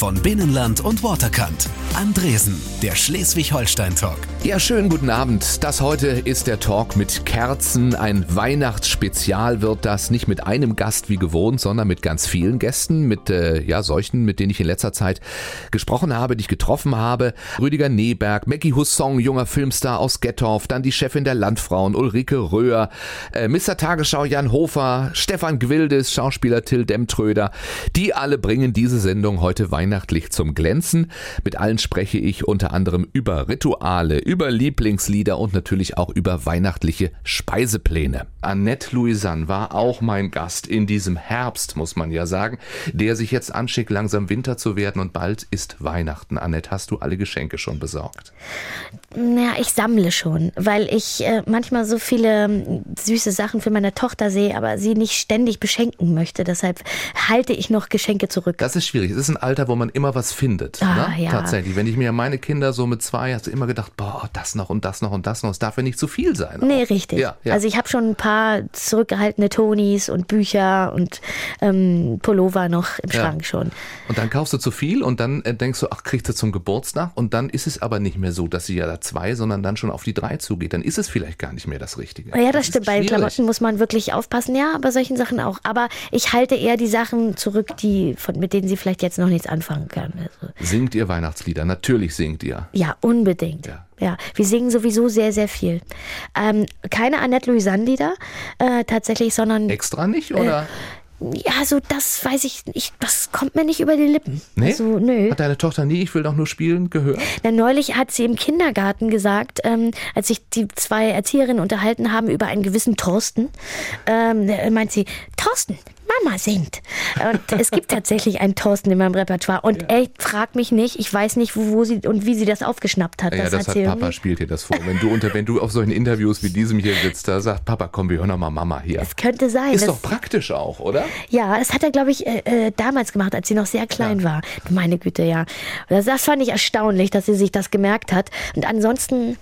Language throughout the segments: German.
von Binnenland und Waterkant. Andresen, der Schleswig-Holstein-Talk. Ja, schönen guten Abend. Das heute ist der Talk mit Kerzen. Ein Weihnachtsspezial wird das nicht mit einem Gast wie gewohnt, sondern mit ganz vielen Gästen, mit äh, ja solchen, mit denen ich in letzter Zeit gesprochen habe, die ich getroffen habe. Rüdiger Neberg, Mackie Hussong, junger Filmstar aus Gettorf, dann die Chefin der Landfrauen Ulrike Röhr, äh, Mr. Tagesschau Jan Hofer, Stefan Gwildes, Schauspieler Till Demtröder. Die alle bringen diese Sendung heute weihnachtlich zum Glänzen. Mit allen spreche ich unter anderem über Rituale, über Lieblingslieder und natürlich auch über weihnachtliche Speisepläne. Annette Louisanne war auch mein Gast in diesem Herbst, muss man ja sagen, der sich jetzt anschickt, langsam Winter zu werden und bald ist Weihnachten. Annette, hast du alle Geschenke schon besorgt? Ja, ich sammle schon, weil ich äh, manchmal so viele ähm, süße Sachen für meine Tochter sehe, aber sie nicht ständig beschenken möchte. Deshalb halte ich noch Geschenke zurück. Das ist schwierig. Es ist ein Alter, wo man immer was findet. Ah, ne? ja. Tatsächlich. Wenn ich mir meine Kinder so mit zwei, hast du immer gedacht, boah, das noch und das noch und das noch. Es darf ja nicht zu viel sein. Nee, auch. richtig. Ja, ja. Also ich habe schon ein paar zurückgehaltene Tonis und Bücher und ähm, Pullover noch im. Schrank schon. Und dann kaufst du zu viel und dann äh, denkst du, ach, kriegst du zum Geburtstag. Und dann ist es aber nicht mehr so, dass sie ja da zwei, sondern dann schon auf die drei zugeht. Dann ist es vielleicht gar nicht mehr das Richtige. Ja, das ist stimmt. Bei. Klamotten muss man wirklich aufpassen. Ja, bei solchen Sachen auch. Aber ich halte eher die Sachen zurück, die von, mit denen sie vielleicht jetzt noch nichts anfangen kann. Also, Singt ihr Weihnachtslieder? Natürlich singt ihr. ja, unbedingt. Ja. Ja. wir singen sowieso sehr, sehr viel. Ähm, keine Annette Louisanne-Lieder äh, tatsächlich, sondern Extra nicht, oder? ja, so das weiß ich nicht, das kommt mir nicht über die Lippen. nee? Also, nö. Hat deine Tochter nie, ich will doch nur spielen, gehört? Na, neulich hat sie im Kindergarten gesagt, ähm, als sich die zwei Erzieherinnen unterhalten haben über einen gewissen Thorsten, ähm, da meint sie, Thorsten, Mama singt. Und es gibt tatsächlich einen Thorsten in meinem Repertoire. Und ey, frag mich nicht, ich weiß nicht, wo, wo sie und wie sie das aufgeschnappt hat. Ja, das, hat hat sie Papa spielt dir das vor. Wenn du unter, wenn du auf solchen Interviews wie diesem hier sitzt, da sagt Papa, komm, wir hören doch mal Mama hier. Es könnte sein. Ist das- doch praktisch auch, oder? Ja, das hat er, glaube ich, äh, äh, damals gemacht, als sie noch sehr klein war. Meine Güte, ja. Das, das fand ich erstaunlich, dass sie sich das gemerkt hat. Und ansonsten,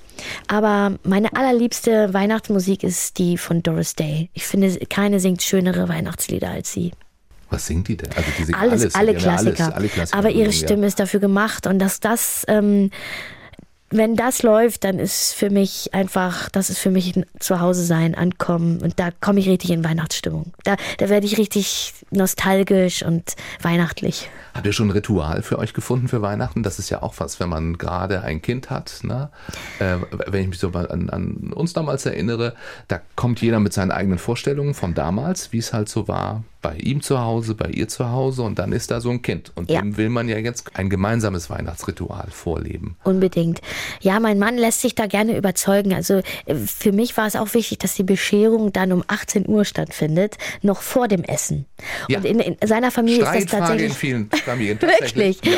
aber meine allerliebste Weihnachtsmusik ist die von Doris Day. Ich finde, keine singt schönere Weihnachtslieder als sie. Was singt die denn? Also die singt Alles, alles, alle, Klassiker. Alles, alle Klassiker. Aber ihre Stimme ist dafür gemacht und dass das, ähm, wenn das läuft, dann ist für mich einfach, das ist für mich ein Zuhause sein, ankommen und da komme ich richtig in Weihnachtsstimmung. Da, da werde ich richtig nostalgisch und weihnachtlich. Habt ihr schon ein Ritual für euch gefunden für Weihnachten? Das ist ja auch was, wenn man gerade ein Kind hat. Ne? Äh, wenn ich mich so an, an uns damals erinnere, da kommt jeder mit seinen eigenen Vorstellungen von damals, wie es halt so war bei ihm zu Hause, bei ihr zu Hause und dann ist da so ein Kind. Und Ja. dem will man ja jetzt ein gemeinsames Weihnachtsritual vorleben. Unbedingt. Ja, mein Mann lässt sich da gerne überzeugen. Also äh, für mich war es auch wichtig, dass die Bescherung dann um 18 Uhr stattfindet, noch vor dem Essen. Ja. Und in, in seiner Familie ist das tatsächlich. in vielen Familien. Wirklich. Ja.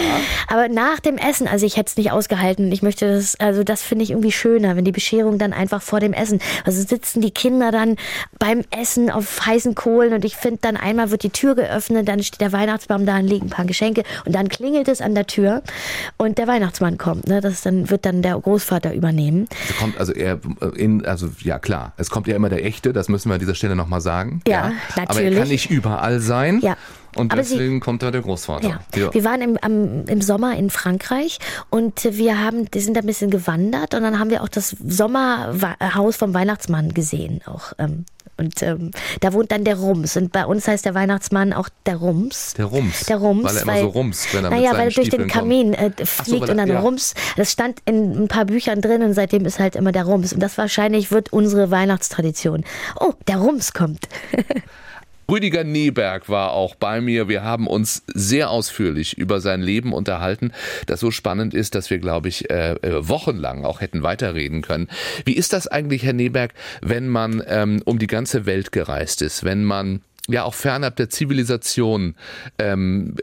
Aber nach dem Essen, also ich hätte es nicht ausgehalten. Ich möchte das, also das finde ich irgendwie schöner, wenn die Bescherung dann einfach vor dem Essen. Also sitzen die Kinder dann beim Essen auf heißen Kohlen und ich finde dann einmal wird die Tür geöffnet, dann steht der Weihnachtsbaum da und liegen ein paar Geschenke und dann klingelt es an der Tür und der Weihnachtsmann kommt. Ne? Das dann wird dann der Großvater übernehmen. Also kommt also er in, also ja klar, es kommt ja immer der echte, das müssen wir an dieser Stelle nochmal sagen. Ja, Aber er natürlich. kann nicht überall sein. Ja. Und Aber sie- deswegen kommt da der Großvater. Ja. Wir waren im, am, im Sommer in Frankreich und wir haben, die sind ein bisschen gewandert und dann haben wir auch das Sommerhaus vom Weihnachtsmann gesehen auch. Ähm, und ähm, da wohnt dann der Rums. Und bei uns heißt der Weihnachtsmann auch der Rums. Der Rums. Der Rums. Weil er immer so rumst, wenn er mit naja, weil er durch den Kamin äh, so, fliegt weil und dann ja. Rums. Das stand in ein paar Büchern drin und seitdem ist halt immer der Rums. Und das wahrscheinlich wird unsere Weihnachtstradition. Oh, der Rums kommt. Rüdiger Neberg war auch bei mir. Wir haben uns sehr ausführlich über sein Leben unterhalten, das so spannend ist, dass wir, glaube ich, äh, äh, wochenlang auch hätten weiterreden können. Wie ist das eigentlich, Herr Neberg, wenn man ähm, um die ganze Welt gereist ist, wenn man ja auch fernab der Zivilisation ähm,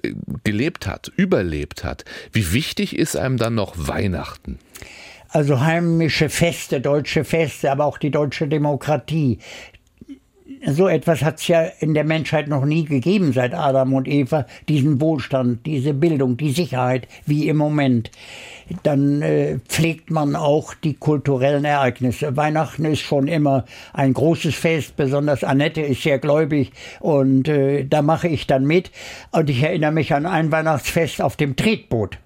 gelebt hat, überlebt hat? Wie wichtig ist einem dann noch Weihnachten? Also heimische Feste, deutsche Feste, aber auch die deutsche Demokratie. So etwas hat es ja in der Menschheit noch nie gegeben seit Adam und Eva, diesen Wohlstand, diese Bildung, die Sicherheit wie im Moment. Dann äh, pflegt man auch die kulturellen Ereignisse. Weihnachten ist schon immer ein großes Fest, besonders Annette ist sehr gläubig und äh, da mache ich dann mit. Und ich erinnere mich an ein Weihnachtsfest auf dem Tretboot.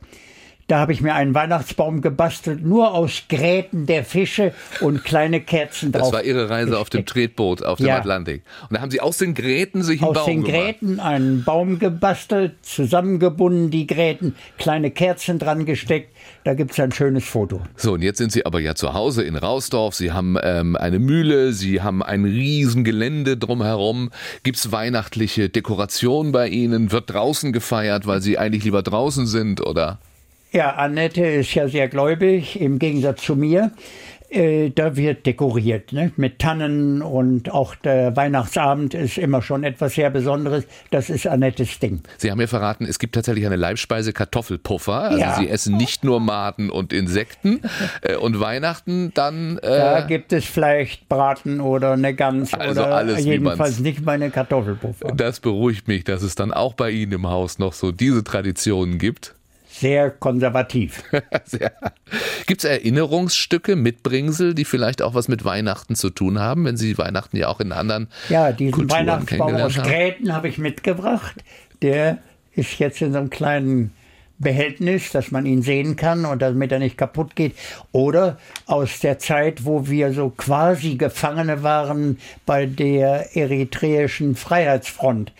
Da habe ich mir einen Weihnachtsbaum gebastelt, nur aus Gräten der Fische und kleine Kerzen drauf. Das war Ihre Reise auf dem Tretboot auf dem ja. Atlantik. Und da haben Sie aus den Gräten sich einen aus Baum gemacht? Aus den Gräten einen Baum gebastelt, zusammengebunden, die Gräten, kleine Kerzen dran gesteckt. Da gibt es ein schönes Foto. So, und jetzt sind Sie aber ja zu Hause in Rausdorf. Sie haben ähm, eine Mühle, Sie haben ein Riesengelände drumherum. Gibt es weihnachtliche Dekoration bei Ihnen? Wird draußen gefeiert, weil Sie eigentlich lieber draußen sind, oder? Ja, Annette ist ja sehr gläubig, im Gegensatz zu mir. Äh, da wird dekoriert ne? mit Tannen und auch der Weihnachtsabend ist immer schon etwas sehr Besonderes. Das ist Annettes Ding. Sie haben mir verraten, es gibt tatsächlich eine Leibspeise Kartoffelpuffer. Also ja. Sie essen nicht nur Maden und Insekten äh, und Weihnachten dann. Äh, da gibt es vielleicht Braten oder eine Gans also oder alles, jedenfalls nicht meine Kartoffelpuffer. Das beruhigt mich, dass es dann auch bei Ihnen im Haus noch so diese Traditionen gibt sehr konservativ. Gibt es Erinnerungsstücke, Mitbringsel, die vielleicht auch was mit Weihnachten zu tun haben, wenn Sie Weihnachten ja auch in anderen Ja, diesen Kulturen Weihnachtsbaum aus Gräten habe ich mitgebracht. Der ist jetzt in so einem kleinen Behältnis, dass man ihn sehen kann und damit er nicht kaputt geht. Oder aus der Zeit, wo wir so quasi Gefangene waren bei der eritreischen Freiheitsfront.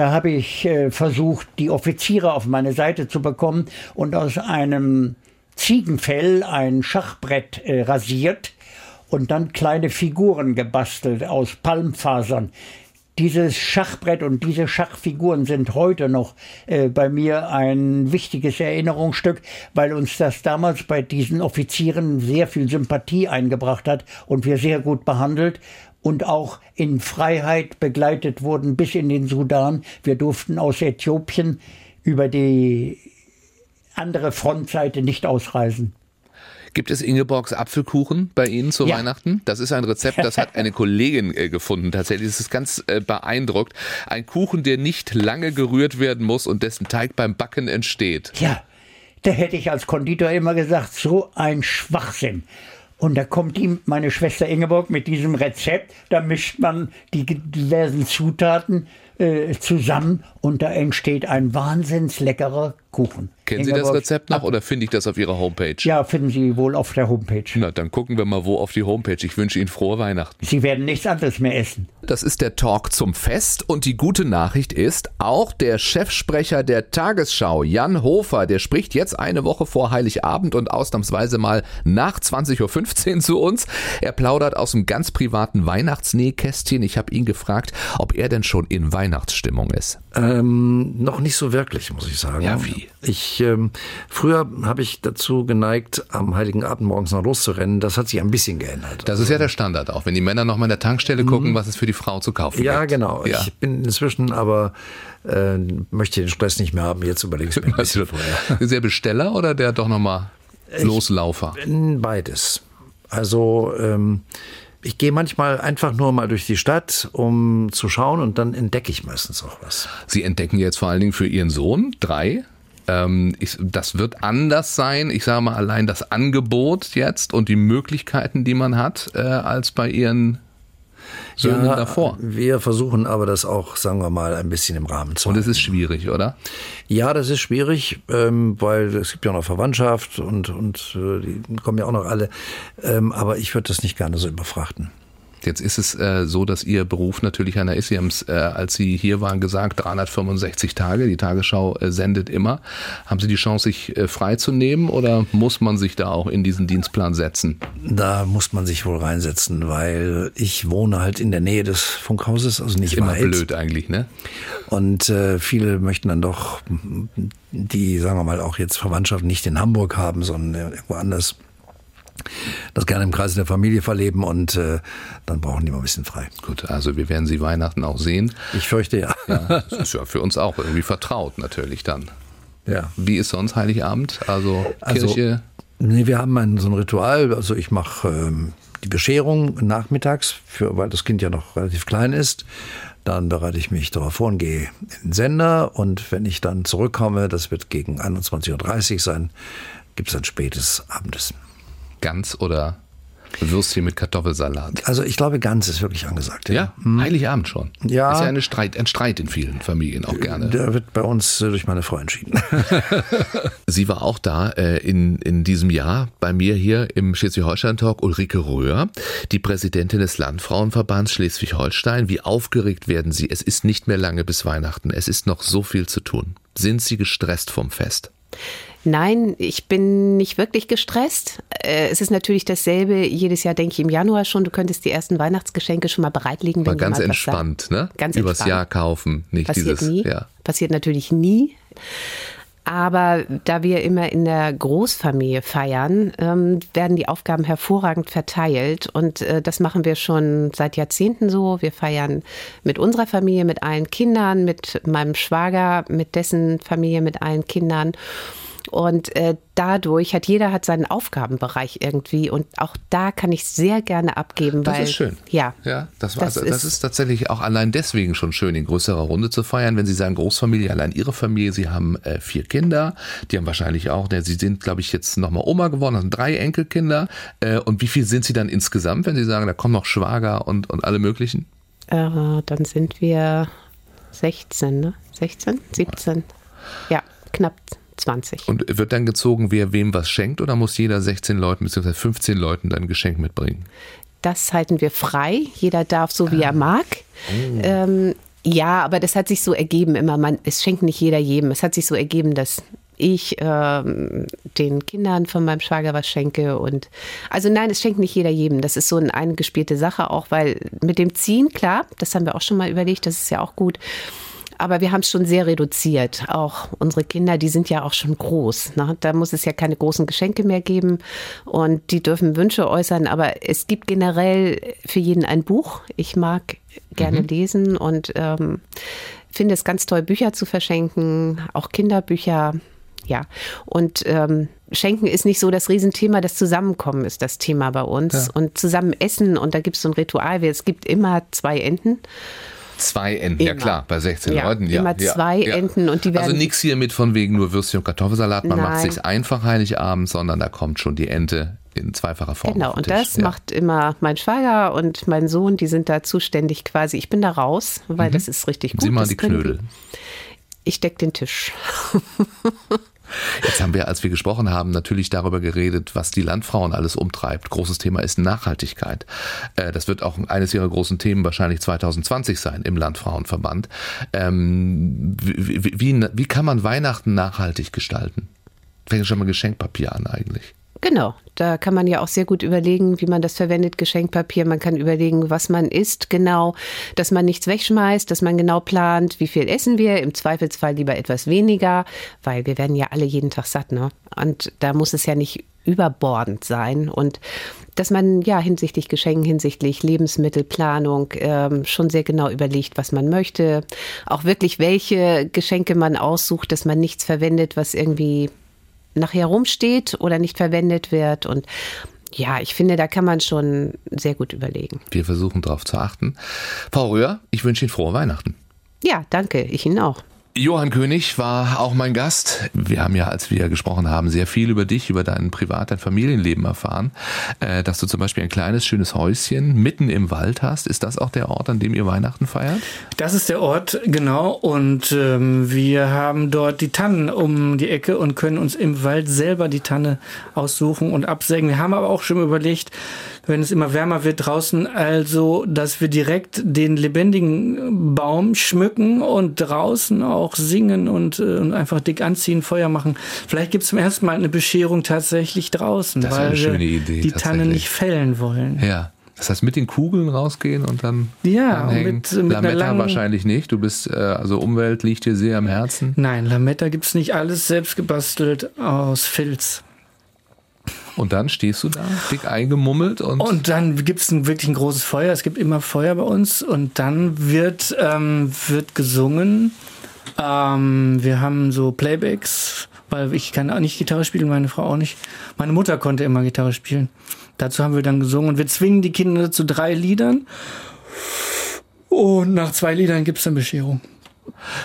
Da habe ich äh, versucht, die Offiziere auf meine Seite zu bekommen und aus einem Ziegenfell ein Schachbrett äh, rasiert und dann kleine Figuren gebastelt aus Palmfasern. Dieses Schachbrett und diese Schachfiguren sind heute noch äh, bei mir ein wichtiges Erinnerungsstück, weil uns das damals bei diesen Offizieren sehr viel Sympathie eingebracht hat und wir sehr gut behandelt und auch in Freiheit begleitet wurden bis in den Sudan. Wir durften aus Äthiopien über die andere Frontseite nicht ausreisen. Gibt es Ingeborgs Apfelkuchen bei Ihnen zu ja. Weihnachten? Das ist ein Rezept, das hat eine Kollegin äh, gefunden. Tatsächlich ist es ganz äh, beeindruckt. Ein Kuchen, der nicht lange gerührt werden muss und dessen Teig beim Backen entsteht. Ja, da hätte ich als Konditor immer gesagt, so ein Schwachsinn. Und da kommt ihm meine Schwester Ingeborg mit diesem Rezept. Da mischt man die diversen Zutaten äh, zusammen und da entsteht ein wahnsinns leckerer Kuchen. Kennen Sie das Rezept noch oder finde ich das auf Ihrer Homepage? Ja, finden Sie wohl auf der Homepage. Na, dann gucken wir mal wo auf die Homepage. Ich wünsche Ihnen frohe Weihnachten. Sie werden nichts anderes mehr essen. Das ist der Talk zum Fest und die gute Nachricht ist, auch der Chefsprecher der Tagesschau, Jan Hofer, der spricht jetzt eine Woche vor Heiligabend und ausnahmsweise mal nach 20.15 Uhr zu uns. Er plaudert aus einem ganz privaten Weihnachtsnähkästchen. Ich habe ihn gefragt, ob er denn schon in Weihnachtsstimmung ist. Ähm, noch nicht so wirklich, muss ich sagen. Ja, wie? Ich ähm, früher habe ich dazu geneigt, am Heiligen Abend morgens noch loszurennen. Das hat sich ein bisschen geändert. Das ist ja der Standard auch, wenn die Männer noch mal in der Tankstelle gucken, mhm. was es für die Frau zu kaufen ja, gibt. Genau. Ja, genau. Ich bin inzwischen aber äh, möchte den Stress nicht mehr haben. Jetzt überlege ich mir ein bisschen vorher. Ist der Besteller oder der doch noch mal Loslaufer? Ich beides. Also ähm, ich gehe manchmal einfach nur mal durch die Stadt, um zu schauen und dann entdecke ich meistens auch was. Sie entdecken jetzt vor allen Dingen für Ihren Sohn drei. Ähm, ich, das wird anders sein. Ich sage mal allein das Angebot jetzt und die Möglichkeiten, die man hat, äh, als bei Ihren Söhnen ja, davor. Wir versuchen aber das auch, sagen wir mal, ein bisschen im Rahmen zu Und es ist schwierig, oder? Ja, das ist schwierig, ähm, weil es gibt ja noch Verwandtschaft und, und äh, die kommen ja auch noch alle. Ähm, aber ich würde das nicht gerne so überfrachten. Jetzt ist es äh, so, dass Ihr Beruf natürlich einer ist. Sie haben es, äh, als Sie hier waren, gesagt, 365 Tage. Die Tagesschau äh, sendet immer. Haben Sie die Chance, sich äh, freizunehmen oder muss man sich da auch in diesen Dienstplan setzen? Da muss man sich wohl reinsetzen, weil ich wohne halt in der Nähe des Funkhauses, also nicht immer weit. blöd eigentlich, ne? Und äh, viele möchten dann doch, die, sagen wir mal, auch jetzt Verwandtschaft nicht in Hamburg haben, sondern irgendwo anders das gerne im Kreis der Familie verleben und äh, dann brauchen die mal ein bisschen frei. Gut, also wir werden Sie Weihnachten auch sehen. Ich fürchte ja. ja das ist ja für uns auch irgendwie vertraut natürlich dann. Ja. Wie ist sonst Heiligabend? Also, also Kirche? Nee, wir haben ein, so ein Ritual. Also ich mache ähm, die Bescherung nachmittags, für, weil das Kind ja noch relativ klein ist. Dann bereite ich mich darauf vor und gehe in den Sender. Und wenn ich dann zurückkomme, das wird gegen 21.30 Uhr sein, gibt es ein spätes Abendessen. Ganz oder Würstchen mit Kartoffelsalat. Also ich glaube, ganz ist wirklich angesagt. Ja, ja hm. Heiligabend schon. Ja. Ist ja eine Streit, ein Streit in vielen Familien auch gerne. Der wird bei uns äh, durch meine Frau entschieden. Sie war auch da äh, in, in diesem Jahr bei mir hier im Schleswig-Holstein-Talk, Ulrike Röhr, die Präsidentin des Landfrauenverbands Schleswig-Holstein. Wie aufgeregt werden Sie? Es ist nicht mehr lange bis Weihnachten. Es ist noch so viel zu tun. Sind Sie gestresst vom Fest? Nein, ich bin nicht wirklich gestresst. Äh, es ist natürlich dasselbe. Jedes Jahr denke ich im Januar schon, du könntest die ersten Weihnachtsgeschenke schon mal bereitlegen. Wenn ganz entspannt, ne? Ganz Übers entspannt. Jahr kaufen, nicht Passiert dieses. Nie. Ja. Passiert natürlich nie. Aber da wir immer in der Großfamilie feiern, ähm, werden die Aufgaben hervorragend verteilt. Und äh, das machen wir schon seit Jahrzehnten so. Wir feiern mit unserer Familie, mit allen Kindern, mit meinem Schwager, mit dessen Familie, mit allen Kindern. Und äh, dadurch hat jeder hat seinen Aufgabenbereich irgendwie und auch da kann ich sehr gerne abgeben. Das weil, ist schön. Ja, ja das, war, das, also, das ist, ist, tatsächlich auch allein deswegen schon schön, in größerer Runde zu feiern. Wenn Sie sagen Großfamilie, allein Ihre Familie, Sie haben äh, vier Kinder, die haben wahrscheinlich auch, ne, Sie sind, glaube ich, jetzt nochmal Oma geworden, haben drei Enkelkinder. Äh, und wie viel sind Sie dann insgesamt, wenn Sie sagen, da kommen noch Schwager und, und alle möglichen? Äh, dann sind wir 16, ne? 16, 17. Ja, knapp 20. Und wird dann gezogen, wer wem was schenkt oder muss jeder 16 Leuten bzw. 15 Leuten dann ein Geschenk mitbringen? Das halten wir frei. Jeder darf so, wie er mag. Oh. Ähm, ja, aber das hat sich so ergeben immer. Man, es schenkt nicht jeder jedem. Es hat sich so ergeben, dass ich ähm, den Kindern von meinem Schwager was schenke und also nein, es schenkt nicht jeder jedem. Das ist so eine eingespielte Sache auch, weil mit dem Ziehen, klar, das haben wir auch schon mal überlegt, das ist ja auch gut aber wir haben es schon sehr reduziert. Auch unsere Kinder, die sind ja auch schon groß. Ne? Da muss es ja keine großen Geschenke mehr geben und die dürfen Wünsche äußern. Aber es gibt generell für jeden ein Buch. Ich mag gerne mhm. lesen und ähm, finde es ganz toll, Bücher zu verschenken, auch Kinderbücher. Ja, und ähm, Schenken ist nicht so das Riesenthema, das Zusammenkommen ist das Thema bei uns. Ja. Und zusammen essen, und da gibt es so ein Ritual, es gibt immer zwei Enten. Zwei Enten, immer. ja klar, bei 16 ja, Leuten. Ja, immer zwei ja, Enten und die also werden. Also nichts hier mit von wegen nur Würstchen und Kartoffelsalat. Man Nein. macht sich einfach Heiligabend, sondern da kommt schon die Ente in zweifacher Form. Genau, und das ja. macht immer mein Schwager und mein Sohn, die sind da zuständig quasi. Ich bin da raus, weil mhm. das ist richtig gut. Sieh mal die Knödel. Ich deck den Tisch. Jetzt haben wir, als wir gesprochen haben, natürlich darüber geredet, was die Landfrauen alles umtreibt. Großes Thema ist Nachhaltigkeit. Äh, das wird auch eines ihrer großen Themen wahrscheinlich 2020 sein im Landfrauenverband. Ähm, wie, wie, wie kann man Weihnachten nachhaltig gestalten? Fängt schon mal Geschenkpapier an eigentlich. Genau, da kann man ja auch sehr gut überlegen, wie man das verwendet, Geschenkpapier. Man kann überlegen, was man isst, genau, dass man nichts wegschmeißt, dass man genau plant, wie viel essen wir, im Zweifelsfall lieber etwas weniger, weil wir werden ja alle jeden Tag satt, ne? Und da muss es ja nicht überbordend sein. Und dass man ja hinsichtlich Geschenken, hinsichtlich Lebensmittelplanung ähm, schon sehr genau überlegt, was man möchte, auch wirklich welche Geschenke man aussucht, dass man nichts verwendet, was irgendwie nachher rumsteht oder nicht verwendet wird. Und ja, ich finde, da kann man schon sehr gut überlegen. Wir versuchen darauf zu achten. Frau Röhr, ich wünsche Ihnen frohe Weihnachten. Ja, danke. Ich Ihnen auch. Johann König war auch mein Gast. Wir haben ja, als wir gesprochen haben, sehr viel über dich, über dein Privat-, dein Familienleben erfahren. Äh, dass du zum Beispiel ein kleines, schönes Häuschen mitten im Wald hast. Ist das auch der Ort, an dem ihr Weihnachten feiert? Das ist der Ort, genau. Und ähm, wir haben dort die Tannen um die Ecke und können uns im Wald selber die Tanne aussuchen und absägen. Wir haben aber auch schon überlegt, wenn es immer wärmer wird draußen, also, dass wir direkt den lebendigen Baum schmücken und draußen auch singen und, äh, und einfach dick anziehen, Feuer machen. Vielleicht gibt es zum ersten Mal eine Bescherung tatsächlich draußen, das weil wir Idee, die Tanne nicht fällen wollen. Ja. Das heißt, mit den Kugeln rausgehen und dann ja, anhängen. Mit, mit Lametta wahrscheinlich nicht. Du bist, äh, also Umwelt liegt dir sehr am Herzen. Nein, Lametta gibt es nicht. Alles selbst gebastelt aus Filz. Und dann stehst du da, dick eingemummelt und. Und dann gibt es ein, wirklich ein großes Feuer. Es gibt immer Feuer bei uns. Und dann wird, ähm, wird gesungen. Ähm, wir haben so Playbacks, weil ich kann auch nicht Gitarre spielen, meine Frau auch nicht. Meine Mutter konnte immer Gitarre spielen. Dazu haben wir dann gesungen und wir zwingen die Kinder zu drei Liedern. Und nach zwei Liedern gibt es dann Bescherung.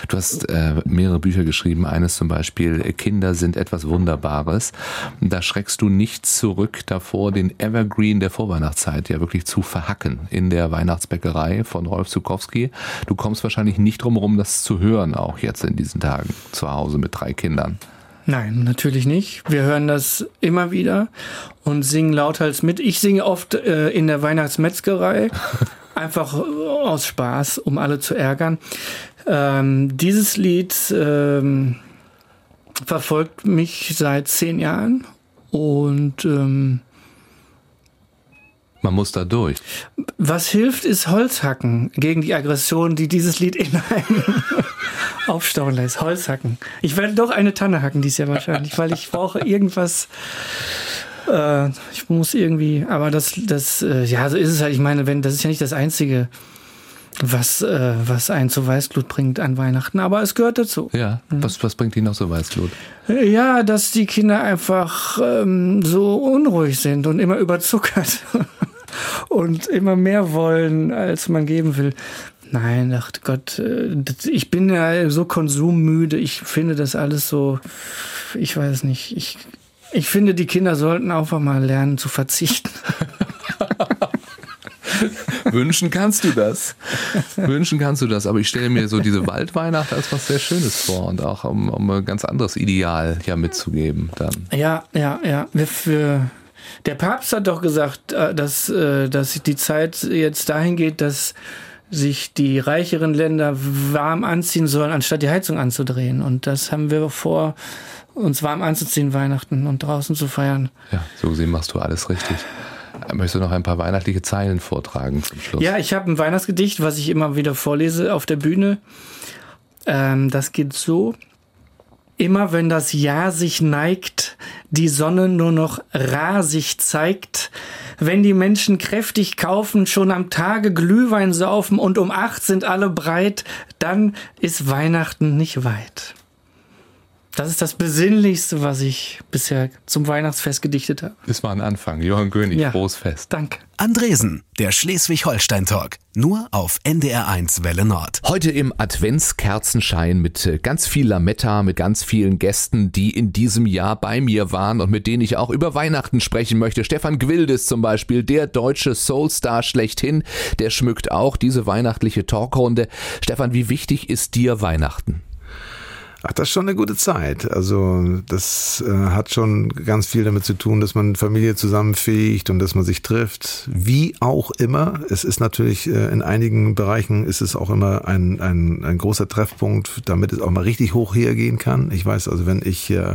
Du hast äh, mehrere Bücher geschrieben. Eines zum Beispiel, Kinder sind etwas Wunderbares. Da schreckst du nicht zurück davor, den Evergreen der Vorweihnachtszeit ja wirklich zu verhacken in der Weihnachtsbäckerei von Rolf Zukowski. Du kommst wahrscheinlich nicht drum herum, das zu hören, auch jetzt in diesen Tagen zu Hause mit drei Kindern. Nein, natürlich nicht. Wir hören das immer wieder und singen lauthals mit. Ich singe oft äh, in der Weihnachtsmetzgerei, einfach aus Spaß, um alle zu ärgern. Ähm, dieses Lied ähm, verfolgt mich seit zehn Jahren und ähm, man muss da durch. Was hilft, ist Holzhacken gegen die Aggression, die dieses Lied in einem aufstauen lässt. Holzhacken. Ich werde doch eine Tanne hacken dies Jahr wahrscheinlich, weil ich brauche irgendwas. Äh, ich muss irgendwie, aber das, das, äh, ja, so ist es halt. Ich meine, wenn das ist ja nicht das einzige was, äh, was einen zu Weißglut bringt an Weihnachten. Aber es gehört dazu. Ja, mhm. was, was bringt ihn noch so Weißglut? Ja, dass die Kinder einfach ähm, so unruhig sind und immer überzuckert und immer mehr wollen, als man geben will. Nein, ach Gott, äh, ich bin ja so konsummüde. Ich finde das alles so, ich weiß nicht. Ich, ich finde, die Kinder sollten einfach mal lernen zu verzichten. Wünschen kannst du das. Wünschen kannst du das. Aber ich stelle mir so diese Waldweihnacht als was sehr Schönes vor und auch um, um ein ganz anderes Ideal ja mitzugeben dann. Ja, ja, ja. Wir, wir, der Papst hat doch gesagt, äh, dass, äh, dass die Zeit jetzt dahin geht, dass sich die reicheren Länder warm anziehen sollen, anstatt die Heizung anzudrehen. Und das haben wir vor, uns warm anzuziehen, Weihnachten und draußen zu feiern. Ja, so gesehen machst du alles richtig. Möchtest du noch ein paar weihnachtliche Zeilen vortragen zum Schluss? Ja, ich habe ein Weihnachtsgedicht, was ich immer wieder vorlese auf der Bühne. Ähm, das geht so. Immer wenn das Jahr sich neigt, die Sonne nur noch rar sich zeigt, wenn die Menschen kräftig kaufen, schon am Tage Glühwein saufen und um acht sind alle breit, dann ist Weihnachten nicht weit. Das ist das Besinnlichste, was ich bisher zum Weihnachtsfest gedichtet habe. Das war ein Anfang. Johann König, ja, frohes Fest. Danke. Andresen, der Schleswig-Holstein-Talk. Nur auf NDR1 Welle Nord. Heute im Adventskerzenschein mit äh, ganz viel Lametta, mit ganz vielen Gästen, die in diesem Jahr bei mir waren und mit denen ich auch über Weihnachten sprechen möchte. Stefan Gwildes zum Beispiel, der deutsche Soulstar schlechthin, der schmückt auch diese weihnachtliche Talkrunde. Stefan, wie wichtig ist dir Weihnachten? Ach, das ist schon eine gute Zeit. Also das äh, hat schon ganz viel damit zu tun, dass man Familie zusammenfähigt und dass man sich trifft. Wie auch immer. Es ist natürlich äh, in einigen Bereichen ist es auch immer ein, ein, ein großer Treffpunkt, damit es auch mal richtig hoch hergehen kann. Ich weiß also, wenn ich äh,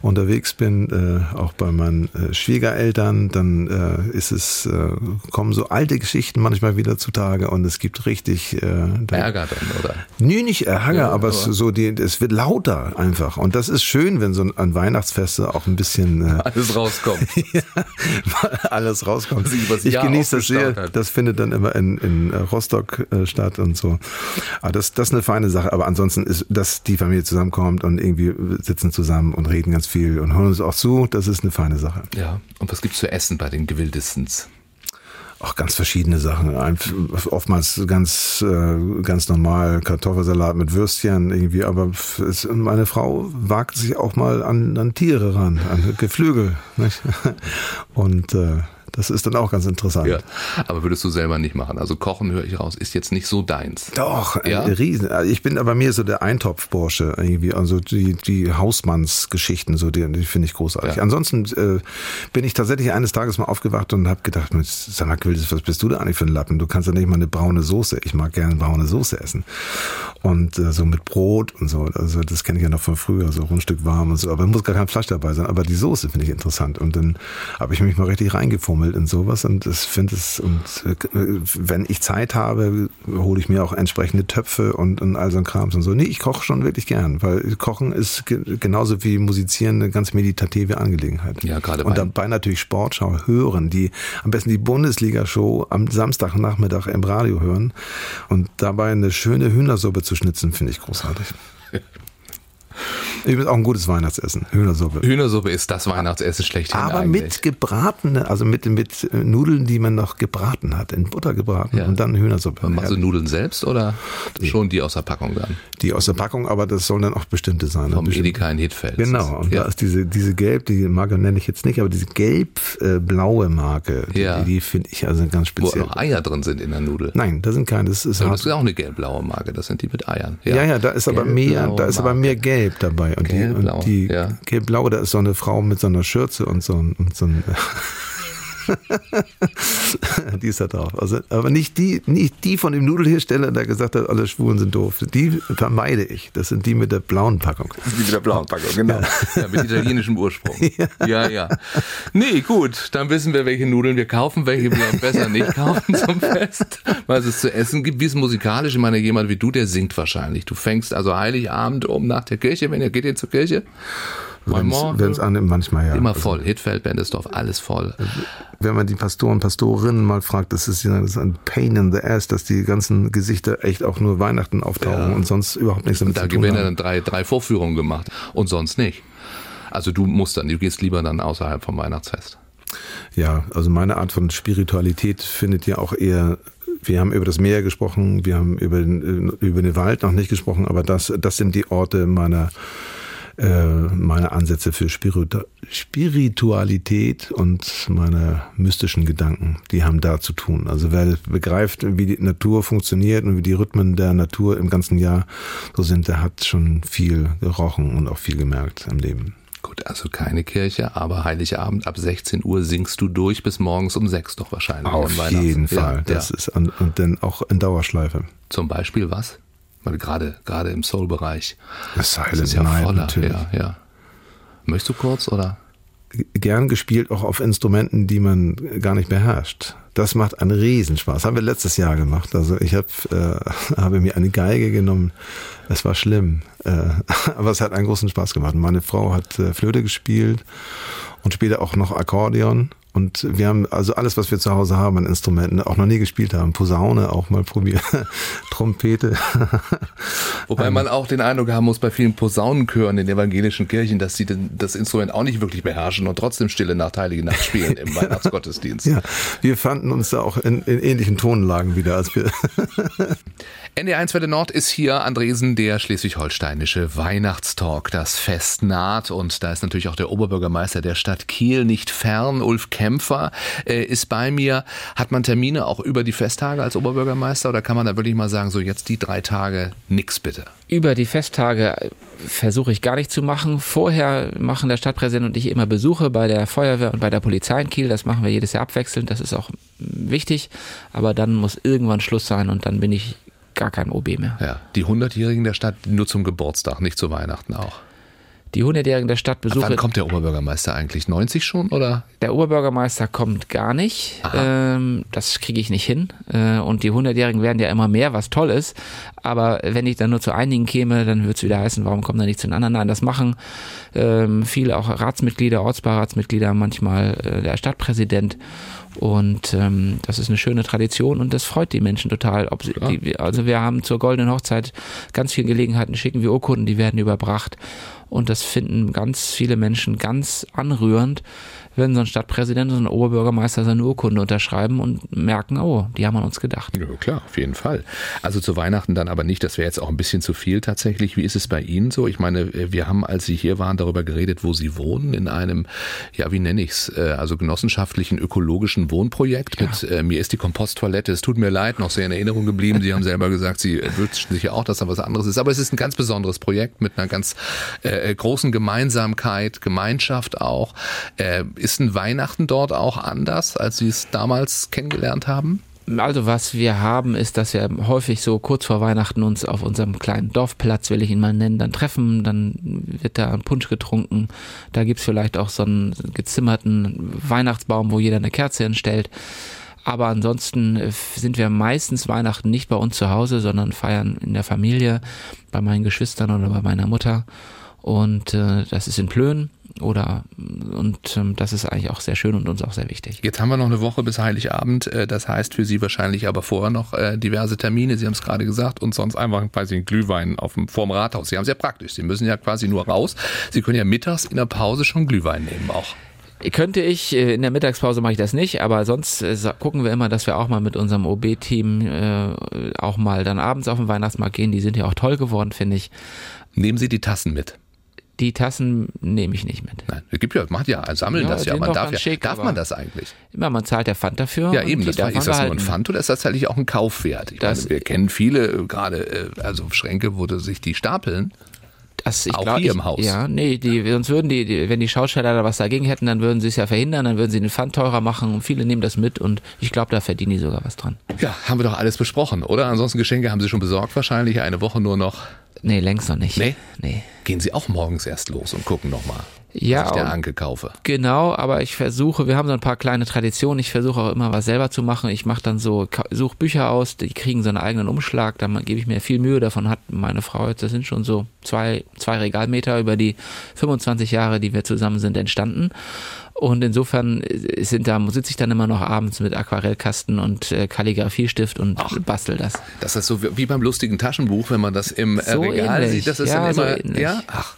unterwegs bin, äh, auch bei meinen äh, Schwiegereltern, dann äh, ist es, äh, kommen so alte Geschichten manchmal wieder zutage und es gibt richtig äh, Ärger dann, oder? Nö, nicht Ärger, ja, aber, aber es, so die, es wird wird lauter einfach. Und das ist schön, wenn so ein Weihnachtsfeste auch ein bisschen äh, alles rauskommt. ja, alles rauskommt. Was ich genieße das sehr. Hat. Das findet dann immer in, in Rostock äh, statt und so. Aber das, das ist eine feine Sache. Aber ansonsten ist, dass die Familie zusammenkommt und irgendwie sitzen zusammen und reden ganz viel und hören uns auch zu, das ist eine feine Sache. Ja. Und was gibt's zu essen bei den Gewildestens? Auch ganz verschiedene Sachen. Oftmals ganz, äh, ganz normal Kartoffelsalat mit Würstchen irgendwie, aber es, meine Frau wagt sich auch mal an, an Tiere ran, an Geflügel. Nicht? Und äh, das ist dann auch ganz interessant. Ja, aber würdest du selber nicht machen. Also Kochen, höre ich raus, ist jetzt nicht so deins. Doch, ja? riesen. Also ich bin aber mir so der Eintopfbursche irgendwie. Also die, die Hausmannsgeschichten, so die, die finde ich großartig. Ja. Ansonsten äh, bin ich tatsächlich eines Tages mal aufgewacht und habe gedacht, sag mal, was bist du da eigentlich für ein Lappen? Du kannst ja nicht mal eine braune Soße. Ich mag gerne braune Soße essen. Und äh, so mit Brot und so. Also das kenne ich ja noch von früher, so Rundstück warm und so. Aber muss gar kein Fleisch dabei sein. Aber die Soße finde ich interessant. Und dann habe ich mich mal richtig reingefummelt gesammelt in sowas und ich finde es, und äh, wenn ich Zeit habe, hole ich mir auch entsprechende Töpfe und, und all so ein Krams und so. Nee, ich koche schon wirklich gern, weil Kochen ist genauso wie Musizieren eine ganz meditative Angelegenheit. Ja, gerade Und dabei natürlich Sportschau hören, die am besten die Bundesliga-Show am Samstagnachmittag im Radio hören und dabei eine schöne Hühnersuppe zu schnitzen, finde ich großartig. Übrigens auch ein gutes Weihnachtsessen, Hühnersuppe. Hühnersuppe ist das Weihnachtsessen schlechthin Aber eigentlich. mit gebratene, also mit, mit Nudeln, die man noch gebraten hat, in Butter gebraten Ja. und dann Hühnersuppe. Machst du Nudeln selbst oder schon die aus der Packung dann? Die aus der Packung, aber das sollen dann auch bestimmte sein. Vom Bestimmte- Edeka in Hitfeld. Genau, und ja. da ist diese, diese gelb, die Marke nenne ich jetzt nicht, aber diese gelb-blaue Marke, die, Ja. die, die finde ich also ganz Wo speziell. noch Eier drin sind in der Nudel. Nein, da sind keine, das ist das ist auch eine gelb-blaue Marke, das sind die mit Eiern. Ja, ja, da ist aber mehr, da ist aber mehr Gelb dabei. Und die, Gelb-blau, und die ja. gelb-blaue, da ist so eine Frau mit so einer Schürze und so ein, und so ein die ist da drauf. Also, aber nicht die, nicht die von dem Nudelhersteller, der gesagt hat, alle Schwulen sind doof. Die vermeide ich. Das sind die mit der blauen Packung. Die mit der blauen Packung, genau. Ja, mit italienischem Ursprung. Ja. ja, Nee, gut, dann wissen wir, welche Nudeln wir kaufen, welche wir besser nicht kaufen zum Fest, was es zu essen gibt. Wie ist es musikalisch? Ich meine, jemand wie du, der singt wahrscheinlich. Du fängst also Heiligabend um nach der Kirche, wenn ihr geht ihr zur Kirche? Wenn es an, manchmal ja. Immer voll. Hitfeld, Bendesdorf, alles voll. wenn man die Pastoren, Pastorinnen mal fragt, das ist, ja- das ist ein Pain in the ass, dass die ganzen Gesichter echt auch nur Weihnachten auftauchen und sonst überhaupt nichts damit Da zu tun werden haben. dann drei, drei Vorführungen gemacht und sonst nicht. Also du musst dann, du gehst lieber dann außerhalb vom Weihnachtsfest. Ja, also meine Art von Spiritualität findet ja auch eher. Wir haben über das Meer gesprochen, wir haben über den, über den Wald noch nicht gesprochen, aber das, das sind die Orte meiner, äh, meine Ansätze für Spiritu Spiritualität und meine mystischen Gedanken, die haben da zu tun. Also wer begreift, wie die Natur funktioniert und wie die Rhythmen der Natur im ganzen Jahr so sind, der hat schon viel gerochen und auch viel gemerkt im Leben. Gut, also keine Kirche, aber Heiligabend ab 16 Uhr singst du durch bis morgens um 6 doch wahrscheinlich. Auf jeden Ja, Fall. Ja, Das ist an, und dann auch in Dauerschleife. Zum Beispiel was? Weil gerade, gerade im Soul-Bereich. Das Silent ist ja Night voller. natürlich. Ja, ja. Möchtest du kurz oder? Gern gespielt auch auf Instrumenten, die man gar nicht beherrscht. Das macht einen Riesenspaß. Haben wir letztes Jahr gemacht. Also ich hab, äh, habe mir eine Geige genommen. Es war schlimm, äh, aber es hat einen großen Spaß gemacht. Meine Frau hat äh, Flöte gespielt und später auch noch Akkordeon. Und wir haben also alles, was wir zu Hause haben an Instrumenten, auch noch nie gespielt haben. Posaune auch mal probiert, Trompete. Wobei man auch den Eindruck haben muss bei vielen Posaunenchören in evangelischen Kirchen, dass sie das Instrument auch nicht wirklich beherrschen und trotzdem stille Nacht, heilige Nacht spielen im Weihnachtsgottesdienst. Ja, wir fanden uns da auch in, in ähnlichen Tonlagen wieder, als wir ND1 Welle Nord ist hier Andresen, der schleswig-holsteinische Weihnachtstalk. Das Fest naht und da ist natürlich auch der Oberbürgermeister der Stadt Kiel nicht fern. Ulf Kämpfer äh, ist bei mir. Hat man Termine auch über die Festtage als Oberbürgermeister oder kann man da wirklich mal sagen, so jetzt die drei Tage nix bitte? Über die Festtage versuche ich gar nicht zu machen. Vorher machen der Stadtpräsident und ich immer Besuche bei der Feuerwehr und bei der Polizei in Kiel. Das machen wir jedes Jahr abwechselnd. Das ist auch wichtig. Aber dann muss irgendwann Schluss sein und dann bin ich gar kein OB mehr. Ja, die 100-Jährigen der Stadt nur zum Geburtstag, nicht zu Weihnachten auch. Die 100-Jährigen der Stadt Ab besuche. wann kommt der Oberbürgermeister eigentlich? 90 schon oder? Der Oberbürgermeister kommt gar nicht. Ähm, das kriege ich nicht hin. Äh, und die 100-Jährigen werden ja immer mehr, was toll ist. Aber wenn ich dann nur zu einigen käme, dann würde es wieder heißen, warum kommen da nicht zu den anderen? Nein, das machen ähm, viele auch Ratsmitglieder, Ortsbeiratsmitglieder, manchmal äh, der Stadtpräsident. Und ähm, das ist eine schöne Tradition und das freut die Menschen total. Sie, die, also wir haben zur goldenen Hochzeit ganz viele Gelegenheiten, schicken wir Urkunden, die werden überbracht. Und das finden ganz viele Menschen ganz anrührend, wenn so ein Stadtpräsident, so ein Oberbürgermeister seine Urkunde unterschreiben und merken, oh, die haben an uns gedacht. Ja, klar, auf jeden Fall. Also zu Weihnachten dann aber nicht, das wäre jetzt auch ein bisschen zu viel tatsächlich. Wie ist es bei Ihnen so? Ich meine, wir haben, als Sie hier waren, darüber geredet, wo Sie wohnen, in einem, ja, wie nenne ich's, äh, also genossenschaftlichen ökologischen Wohnprojekt mit, äh, mir ist die Komposttoilette, es tut mir leid, noch sehr in Erinnerung geblieben. Sie haben selber gesagt, Sie wünschen sich ja auch, dass da was anderes ist. Aber es ist ein ganz besonderes Projekt mit einer ganz äh, großen Gemeinsamkeit, Gemeinschaft auch. Äh, ist ein Weihnachten dort auch anders, als Sie es damals kennengelernt haben? Also was wir haben, ist, dass wir häufig so kurz vor Weihnachten uns auf unserem kleinen Dorfplatz, will ich ihn mal nennen, dann treffen, dann wird da ein Punsch getrunken, da gibt's vielleicht auch so einen gezimmerten Weihnachtsbaum, wo jeder eine Kerze hinstellt. Aber ansonsten äh, sind wir meistens Weihnachten nicht bei uns zu Hause, sondern feiern in der Familie, bei meinen Geschwistern oder bei meiner Mutter. Und äh, das ist in Plön oder und ähm, das ist eigentlich auch sehr schön und uns auch sehr wichtig. Jetzt haben wir noch eine Woche bis Heiligabend. Äh, das heißt für Sie wahrscheinlich aber vorher noch äh, diverse Termine. Sie haben es gerade gesagt und sonst einfach weiß ich, Glühwein auf dem vorm Rathaus. Sie haben es ja praktisch. Sie müssen ja quasi nur raus. Sie können ja mittags in der Pause schon Glühwein nehmen auch. Könnte ich, äh, in der Mittagspause mache ich das nicht, aber sonst gucken wir immer, dass wir auch mal mit unserem OB-Team äh, auch mal dann abends auf den Weihnachtsmarkt gehen. Die sind ja auch toll geworden, finde ich. Nehmen Sie die Tassen mit. Die Tassen nehme ich nicht mit. Nein, es gibt ja, macht ja, sammeln ja, das ja. Man darf ja. Schick, darf man das eigentlich? Immer, man zahlt der Pfand dafür. Ja, eben. Das war, ist das nur ein Pfand oder ist das tatsächlich auch ein Kaufwert? Ich meine, wir kennen viele, gerade, also Schränke, wo sich die stapeln. Das, ich auch glaub, hier ich, im Haus. Ja, nee, die, sonst würden die, die, wenn die Schausteller da was dagegen hätten, dann würden sie es ja verhindern, dann würden sie den Pfand teurer machen und viele nehmen das mit und ich glaube, da verdienen die sogar was dran. Ja, haben wir doch alles besprochen, oder? Ansonsten Geschenke haben Sie schon besorgt wahrscheinlich, eine Woche nur noch. Nee, längst noch nicht. Nee? Nee. Gehen Sie auch morgens erst los und gucken nochmal ja, ich der Anke kaufe. Genau, aber ich versuche, wir haben so ein paar kleine Traditionen, ich versuche auch immer was selber zu machen. Ich mache dann so, suche Bücher aus, die kriegen so einen eigenen Umschlag, da gebe ich mir viel Mühe, davon hat meine Frau jetzt, das sind schon so zwei, zwei Regalmeter über die 25 Jahre, die wir zusammen sind, entstanden. Und insofern sind da, sitze ich dann immer noch abends mit Aquarellkasten und äh, Kalligrafiestift und Ach, bastel das. Das ist so wie beim lustigen Taschenbuch, wenn man das im äh, so Regal ähnlich. sieht, das ist ja, dann immer, so ja, ach,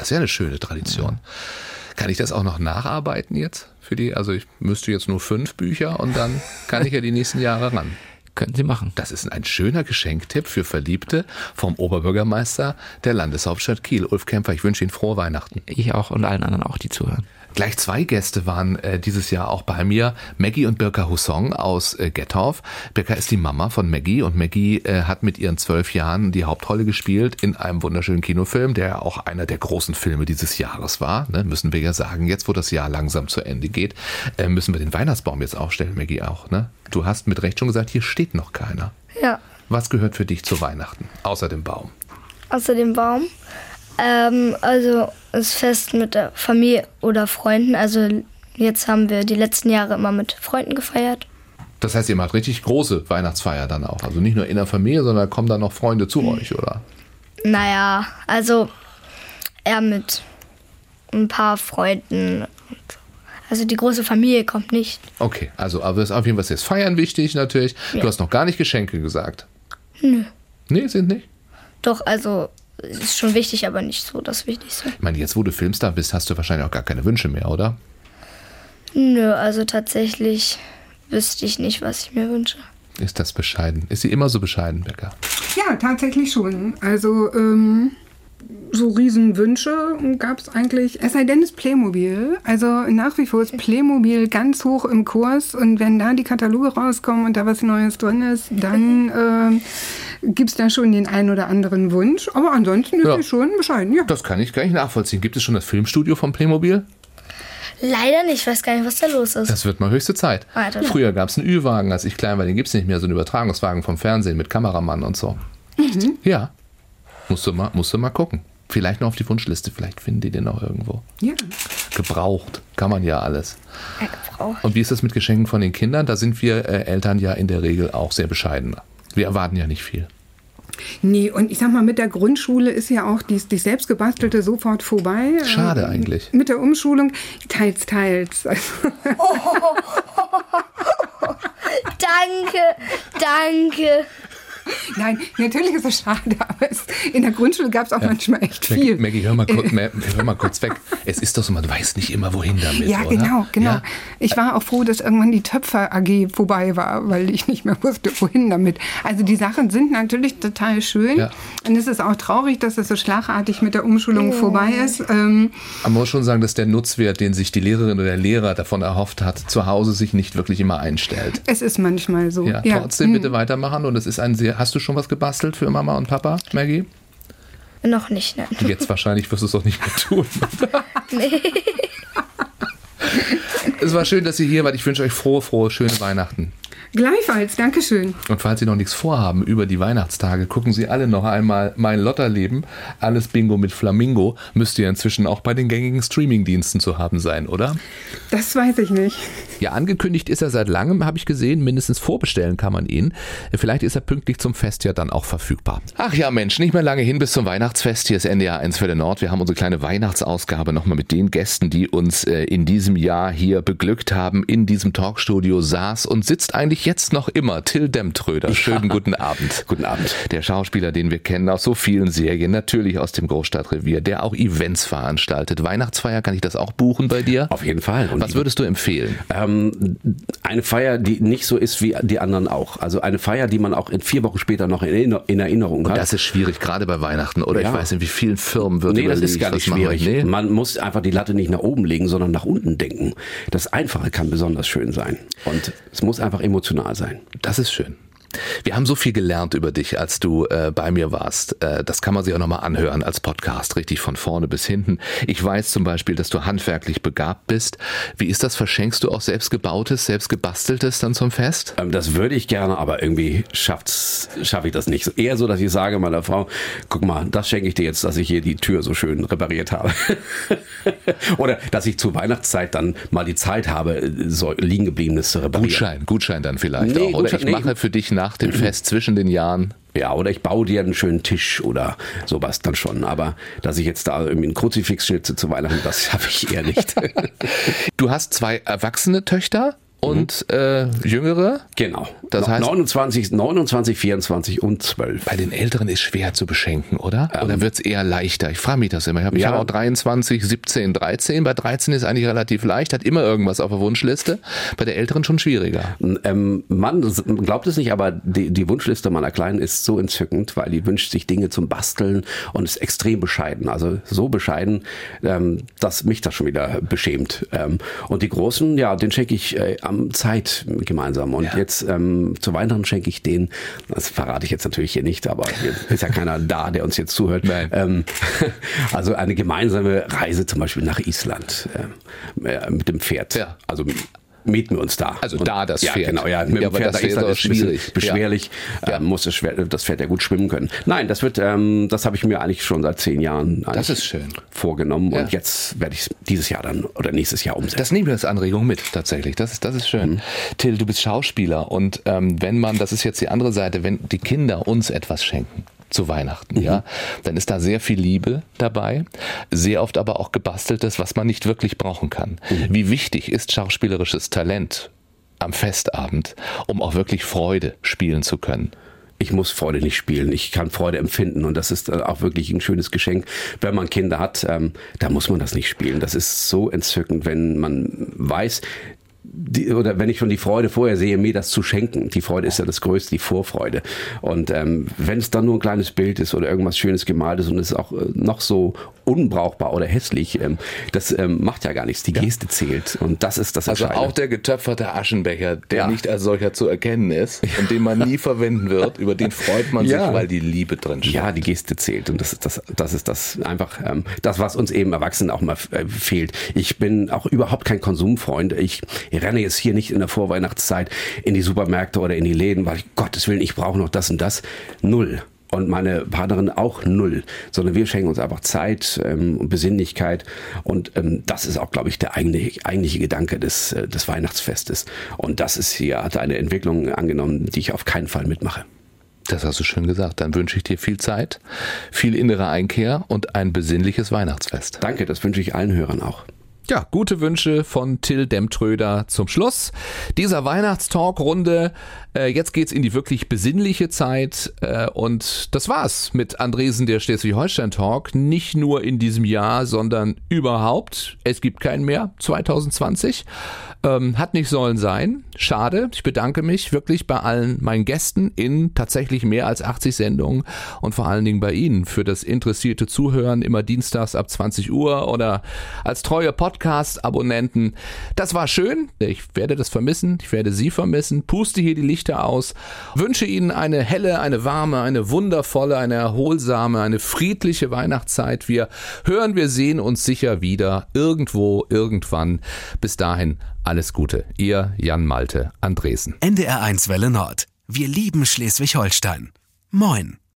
das ist ja eine schöne Tradition. Ja. Kann ich das auch noch nacharbeiten jetzt für die? Also ich müsste jetzt nur fünf Bücher und dann kann ich ja die nächsten Jahre ran. Können Sie machen. Das ist ein schöner Geschenktipp für Verliebte vom Oberbürgermeister der Landeshauptstadt Kiel, Ulf Kämpfer. Ich wünsche Ihnen frohe Weihnachten. Ich auch und allen anderen auch, die zuhören. Gleich zwei Gäste waren äh, dieses Jahr auch bei mir. Maggie und Birka Hussong aus äh, Gettorf. Birka ist die Mama von Maggie und Maggie äh, hat mit ihren zwölf Jahren die Hauptrolle gespielt in einem wunderschönen Kinofilm, der auch einer der großen Filme dieses Jahres war. Ne? Müssen wir ja sagen, jetzt wo das Jahr langsam zu Ende geht, äh, müssen wir den Weihnachtsbaum jetzt aufstellen, Maggie auch. Ne? Du hast mit Recht schon gesagt, hier steht noch keiner. Ja. Was gehört für dich zu Weihnachten, außer dem Baum? Außer dem Baum? Ähm, also das Fest mit der Familie oder Freunden. Also jetzt haben wir die letzten Jahre immer mit Freunden gefeiert. Das heißt, ihr macht richtig große Weihnachtsfeier dann auch. Also nicht nur in der Familie, sondern kommen dann noch Freunde zu mhm. euch, oder? Naja, also eher mit ein paar Freunden. Also die große Familie kommt nicht. Okay, also aber ist auf jeden Fall jetzt Feiern wichtig natürlich. Ja. Du hast noch gar nicht Geschenke gesagt. Nö. Nee, sind nicht? Doch, also ist schon wichtig, aber nicht so das Wichtigste. Ich meine, jetzt wo du Filmstar bist, hast du wahrscheinlich auch gar keine Wünsche mehr, oder? Nö, also tatsächlich wüsste ich nicht, was ich mir wünsche. Ist das bescheiden? Ist sie immer so bescheiden, Becker? Ja, tatsächlich schon. Also, ähm, so Riesenwünsche gab es eigentlich, es sei denn, es Playmobil. Also nach wie vor ist Playmobil ganz hoch im Kurs und wenn da die Kataloge rauskommen und da was Neues drin ist, dann äh, gibt es da schon den einen oder anderen Wunsch. Aber ansonsten ist ja. es schon bescheiden, ja. Das kann ich gar nicht nachvollziehen. Gibt es schon das Filmstudio von Playmobil? Leider nicht, ich weiß gar nicht, was da los ist. Das wird mal höchste Zeit. Alter. Früher gab es einen Ü-Wagen, als ich klein war, den gibt es nicht mehr, so einen Übertragungswagen vom Fernsehen mit Kameramann und so. Mhm. Ja. Musst du, mal, musst du mal gucken. Vielleicht noch auf die Wunschliste, vielleicht finden die den noch irgendwo. Ja. Gebraucht, kann man ja alles. Ja, gebraucht. Und wie ist das mit Geschenken von den Kindern? Da sind wir äh, Eltern ja in der Regel auch sehr bescheiden. Wir erwarten ja nicht viel. Nee, und ich sag mal, mit der Grundschule ist ja auch die, die selbstgebastelte sofort vorbei. Schade ähm, eigentlich. Mit der Umschulung teils, teils. Oh, danke, danke. Nein, natürlich ist es schade, aber es, in der Grundschule gab es auch ja. manchmal echt viel. Maggie, hör mal, kurz, hör mal kurz weg. Es ist doch so, man weiß nicht immer, wohin damit. Ja, oder? genau, genau. Ja? Ich war auch froh, dass irgendwann die Töpfer AG vorbei war, weil ich nicht mehr wusste, wohin damit. Also die Sachen sind natürlich total schön. Ja. Und es ist auch traurig, dass es so schlagartig mit der Umschulung oh. vorbei ist. Ähm, man muss schon sagen, dass der Nutzwert, den sich die Lehrerin oder der Lehrer davon erhofft hat, zu Hause sich nicht wirklich immer einstellt. Es ist manchmal so. Ja, trotzdem bitte hm. weitermachen und es ist ein sehr Hast du schon was gebastelt für Mama und Papa, Maggie? Noch nicht, ne? Jetzt wahrscheinlich wirst du es auch nicht mehr tun. nee. Es war schön, dass ihr hier wart. Ich wünsche euch frohe, frohe, schöne Weihnachten. Gleichfalls, Dankeschön. Und falls Sie noch nichts vorhaben über die Weihnachtstage, gucken Sie alle noch einmal Mein Lotterleben. Alles Bingo mit Flamingo müsste ja inzwischen auch bei den gängigen Streamingdiensten zu haben sein, oder? Das weiß ich nicht. Ja, angekündigt ist er seit langem, habe ich gesehen. Mindestens vorbestellen kann man ihn. Vielleicht ist er pünktlich zum Fest ja dann auch verfügbar. Ach ja, Mensch, nicht mehr lange hin bis zum Weihnachtsfest. Hier ist NDR 1 für den Nord. Wir haben unsere kleine Weihnachtsausgabe nochmal mit den Gästen, die uns äh, in diesem Jahr hier beglückt haben, in diesem Talkstudio saß und sitzt eigentlich jetzt noch immer. Till Demtröder. Schönen ja. guten Abend. Guten Abend. Der Schauspieler, den wir kennen aus so vielen Serien, natürlich aus dem Großstadtrevier, der auch Events veranstaltet. Weihnachtsfeier, kann ich das auch buchen bei dir? Auf jeden Fall. Und Was würdest du empfehlen? Ähm, eine Feier, die nicht so ist wie die anderen auch. Also eine Feier, die man auch in vier Wochen später noch in, in Erinnerung hat. Und das ist schwierig, gerade bei Weihnachten. Oder ja. ich weiß nicht, wie vielen Firmen wird Nee, das ist gar nicht schwierig. Nee. Man muss einfach die Latte nicht nach oben legen, sondern nach unten denken. Das Einfache kann besonders schön sein. Und es muss einfach emotional sein. Das ist schön. Wir haben so viel gelernt über dich, als du äh, bei mir warst. Äh, das kann man sich auch nochmal anhören als Podcast, richtig von vorne bis hinten. Ich weiß zum Beispiel, dass du handwerklich begabt bist. Wie ist das? Verschenkst du auch selbstgebautes, selbstgebasteltes dann zum Fest? Ähm, das würde ich gerne, aber irgendwie schaffe ich das nicht. Eher so, dass ich sage meiner Frau, guck mal, das schenke ich dir jetzt, dass ich hier die Tür so schön repariert habe. Oder dass ich zur Weihnachtszeit dann mal die Zeit habe, so liegen gebliebenes zu reparieren. Gutschein, Gutschein dann vielleicht nee, auch. Oder Gutschein, ich mache nee. für dich nach dem Fest zwischen den Jahren ja, oder ich baue dir einen schönen Tisch oder sowas dann schon. Aber dass ich jetzt da irgendwie einen Kruzifix schnitze zu Weihnachten, das schaffe ich eher nicht. du hast zwei erwachsene Töchter? Und mhm. äh, Jüngere? Genau. Das heißt 29, 29, 24 und 12. Bei den Älteren ist schwer zu beschenken, oder? Ähm, oder wird es eher leichter? Ich frage mich das immer. Ich habe ja. hab auch 23, 17, 13. Bei 13 ist eigentlich relativ leicht, hat immer irgendwas auf der Wunschliste. Bei der Älteren schon schwieriger. Ähm, man glaubt es nicht, aber die, die Wunschliste meiner Kleinen ist so entzückend, weil die wünscht sich Dinge zum Basteln und ist extrem bescheiden. Also so bescheiden, ähm, dass mich das schon wieder beschämt. Ähm, und die Großen, ja, den schenke ich äh, am Zeit gemeinsam. Und ja. jetzt ähm, zu Weihnachten schenke ich den, das verrate ich jetzt natürlich hier nicht, aber hier ist ja keiner da, der uns jetzt zuhört. Ähm, also eine gemeinsame Reise zum Beispiel nach Island äh, mit dem Pferd. Ja. Also mieten wir uns da. Also und, da das ja, Pferd. Genau, ja, mit ja, dem Pferd das ist schwierig. beschwerlich. Ja. Ähm, muss das, Pferd, das Pferd ja gut schwimmen können. Nein, das wird, ähm, das habe ich mir eigentlich schon seit zehn Jahren das ist schön. vorgenommen ja. und jetzt werde ich es dieses Jahr dann oder nächstes Jahr umsetzen. Das nehmen wir als Anregung mit tatsächlich. Das ist, das ist schön. Mhm. Till, du bist Schauspieler und ähm, wenn man, das ist jetzt die andere Seite, wenn die Kinder uns etwas schenken, zu Weihnachten, mhm. ja, dann ist da sehr viel Liebe dabei, sehr oft aber auch gebasteltes, was man nicht wirklich brauchen kann. Mhm. Wie wichtig ist schauspielerisches Talent am Festabend, um auch wirklich Freude spielen zu können? ich muss Freude nicht spielen. Ich kann Freude empfinden und das ist auch wirklich ein schönes Geschenk. Wenn man Kinder hat, ähm, da muss man das nicht spielen. Das ist so entzückend, wenn man weiß, die, oder wenn ich schon die Freude vorher sehe, mir das zu schenken. Die Freude ist ja das Größte, die Vorfreude. Und ähm, wenn es dann nur ein kleines Bild ist oder irgendwas Schönes gemalt ist und es ist auch äh, noch so unbrauchbar oder hässlich, ähm, das ähm, macht ja gar nichts. Die Geste ja. zählt und das ist das Also auch der getöpferte Aschenbecher, der ja. nicht als solcher zu erkennen ist und den man nie verwenden wird, über den freut man ja. sich, weil die Liebe drin steht. Ja, die Geste zählt und das ist das, das ist das einfach ähm, das, was uns eben Erwachsenen auch mal äh, fehlt. Ich bin auch überhaupt kein Konsumfreund. Ich renne jetzt hier nicht in der Vorweihnachtszeit in die Supermärkte oder in die Läden, weil ich Gottes Willen, ich brauche noch das und das. Null und meine Partnerin auch null, sondern wir schenken uns einfach Zeit ähm, und Besinnlichkeit und ähm, das ist auch, glaube ich, der eigentliche, eigentliche Gedanke des, äh, des Weihnachtsfestes und das ist hier, hat eine Entwicklung angenommen, die ich auf keinen Fall mitmache. Das hast du schön gesagt. Dann wünsche ich dir viel Zeit, viel innere Einkehr und ein besinnliches Weihnachtsfest. Danke, das wünsche ich allen Hörern auch. Ja, gute Wünsche von Till Demtröder zum Schluss dieser Weihnachtstalk-Runde. Äh, jetzt geht's in die wirklich besinnliche Zeit äh, und das war's mit Andresen der Schleswig-Holstein-Talk. Nicht nur in diesem Jahr, sondern überhaupt. Es gibt keinen mehr 2020. Ähm, hat nicht sollen sein. Schade. Ich bedanke mich wirklich bei allen meinen Gästen in tatsächlich mehr als 80 Sendungen und vor allen Dingen bei Ihnen für das interessierte Zuhören immer dienstags ab 20 Uhr oder als treue Podcast Podcast-Abonnenten. Das war schön. Ich werde das vermissen. Ich werde Sie vermissen. Puste hier die Lichter aus. Wünsche Ihnen eine helle, eine warme, eine wundervolle, eine erholsame, eine friedliche Weihnachtszeit. Wir hören, wir sehen uns sicher wieder irgendwo, irgendwann. Bis dahin alles Gute. Ihr Jan Malte Andresen. NDR1 Welle Nord. Wir lieben Schleswig-Holstein. Moin.